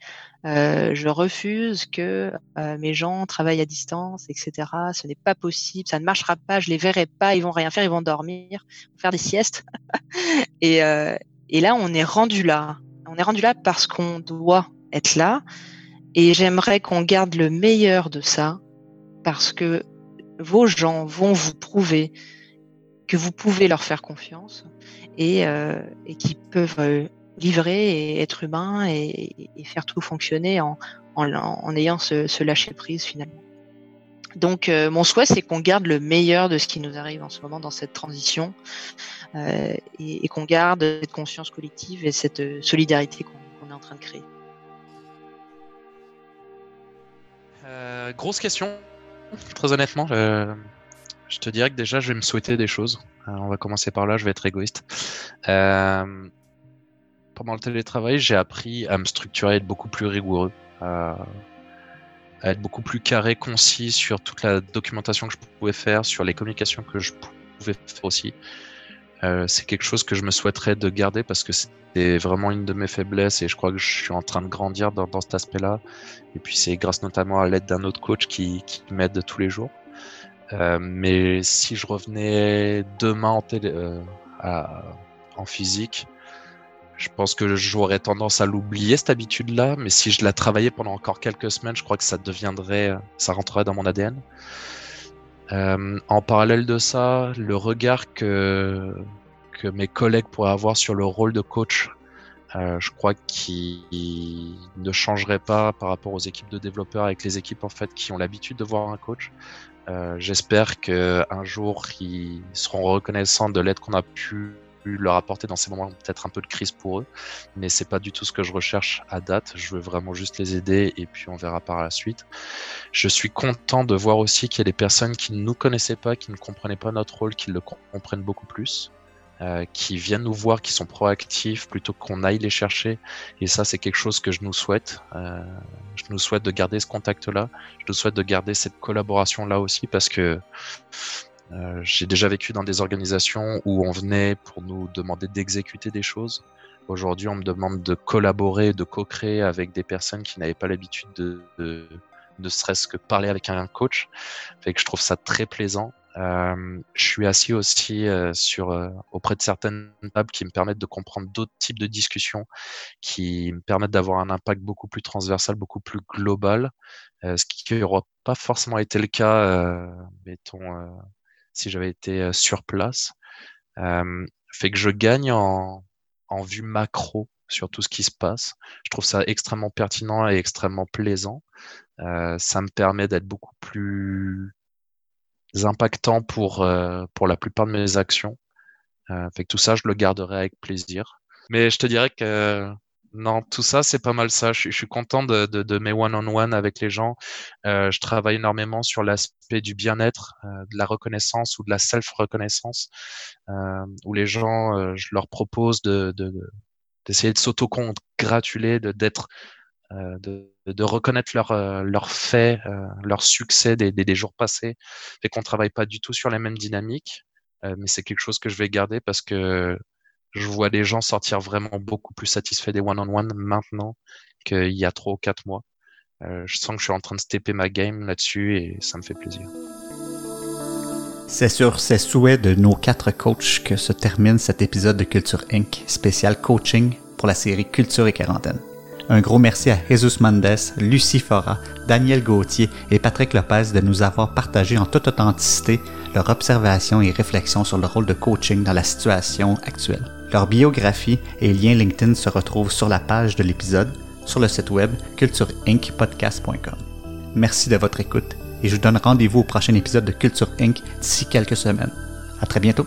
euh, je refuse que euh, mes gens travaillent à distance, etc. Ce n'est pas possible, ça ne marchera pas, je les verrai pas, ils vont rien faire, ils vont dormir, faire des siestes. et, euh, et là, on est rendu là. On est rendu là parce qu'on doit être là. Et j'aimerais qu'on garde le meilleur de ça parce que vos gens vont vous prouver que vous pouvez leur faire confiance et, euh, et qu'ils peuvent euh, livrer et être humain et, faire tout fonctionner en, en, ayant ce, lâcher prise finalement. Donc euh, mon souhait c'est qu'on garde le meilleur de ce qui nous arrive en ce moment dans cette transition euh, et, qu'on garde cette conscience collective et cette euh, solidarité qu'on qu est en train de créer.
Grosse question, très honnêtement. Je te dirais que déjà je vais me souhaiter des choses. on va commencer par là, je vais être égoïste. Pendant le télétravail, j'ai appris à me structurer, à être beaucoup plus rigoureux, à, être beaucoup plus carré, concis sur toute la documentation que je pouvais faire, sur les communications que je pouvais faire aussi. Euh, c'est quelque chose que je me souhaiterais de garder parce que c'est vraiment une de mes faiblesses et je crois que je suis en train de grandir dans, cet aspect-là. Et puis c'est grâce notamment à l'aide d'un autre coach qui, m'aide tous les jours. Euh, mais si je revenais demain en, euh, physique, je pense que j'aurais tendance à l'oublier cette habitude-là, mais si je la travaillais pendant encore quelques semaines, je crois que ça deviendrait, ça rentrerait dans mon ADN. Euh, en parallèle de ça, le regard que que mes collègues pourraient avoir sur le rôle de coach, euh, je crois qu'il ne changerait pas par rapport aux équipes de développeurs avec les équipes en fait qui ont l'habitude de voir un coach. Euh, J'espère qu'un jour ils seront reconnaissants de l'aide qu'on a pu leur apporter dans ces moments peut-être un peu de crise pour eux, mais c'est pas du tout ce que je recherche à date. Je veux vraiment juste les aider et puis on verra par la suite. Je suis content de voir aussi qu'il y a des personnes qui ne nous connaissaient pas, qui ne comprenaient pas notre rôle, qui le comprennent beaucoup plus. Euh, qui viennent nous voir, qui sont proactifs plutôt qu'on aille les chercher. Et ça, c'est quelque chose que je nous souhaite. Euh, je nous souhaite de garder ce contact-là. Je nous souhaite de garder cette collaboration-là aussi parce que euh, j'ai déjà vécu dans des organisations où on venait pour nous demander d'exécuter des choses. Aujourd'hui, on me demande de collaborer, de co-créer avec des personnes qui n'avaient pas l'habitude de, de, de serait-ce que parler avec un coach. Fait que je trouve ça très plaisant. Euh, je suis assis aussi euh, sur euh, auprès de certaines tables qui me permettent de comprendre d'autres types de discussions, qui me permettent d'avoir un impact beaucoup plus transversal, beaucoup plus global, euh, ce qui n'aura pas forcément été le cas, mettons, si j'avais été euh, sur place, euh, fait que je gagne en, en vue macro sur tout ce qui se passe. Je trouve ça extrêmement pertinent et extrêmement plaisant. Euh, ça me permet d'être beaucoup plus impactant pour, euh, pour la plupart de mes actions. Euh, fait que tout ça, je le garderai avec plaisir. Mais je te dirais que non, tout ça, c'est pas mal ça. Je, suis content de, de, de mes one-on-one avec les gens. Euh, je travaille énormément sur l'aspect du bien-être, euh, de la reconnaissance ou de la self-reconnaissance, euh, où les gens, euh, je leur propose de, d'essayer de, s'auto-congratuler, de, d'être, euh, de, de, reconnaître leurs leur faits, leur succès des, des, des, jours passés. Fait qu'on travaille pas du tout sur les mêmes dynamiques, mais c'est quelque chose que je vais garder parce que je vois les gens sortir vraiment beaucoup plus satisfaits des one-on-one maintenant qu'il y a trois ou quatre mois. Euh, je sens que je suis en train de stepper ma game là-dessus et ça me fait plaisir.
C'est sur ces souhaits de nos quatre coachs que se termine cet épisode de Culture Inc. spécial coaching pour la série Culture et quarantaine. Un gros merci à Jesus Mendes, Lucie Fora, Daniel Gauthier et Patrick Lopez de nous avoir partagé en toute authenticité leurs observations et réflexions sur le rôle de coaching dans la situation actuelle. Leur biographie et liens LinkedIn se retrouvent sur la page de l'épisode, sur le site web cultureincpodcast.com. Merci de votre écoute et je vous donne rendez-vous au prochain épisode de Culture Inc. d'ici quelques semaines. À très bientôt!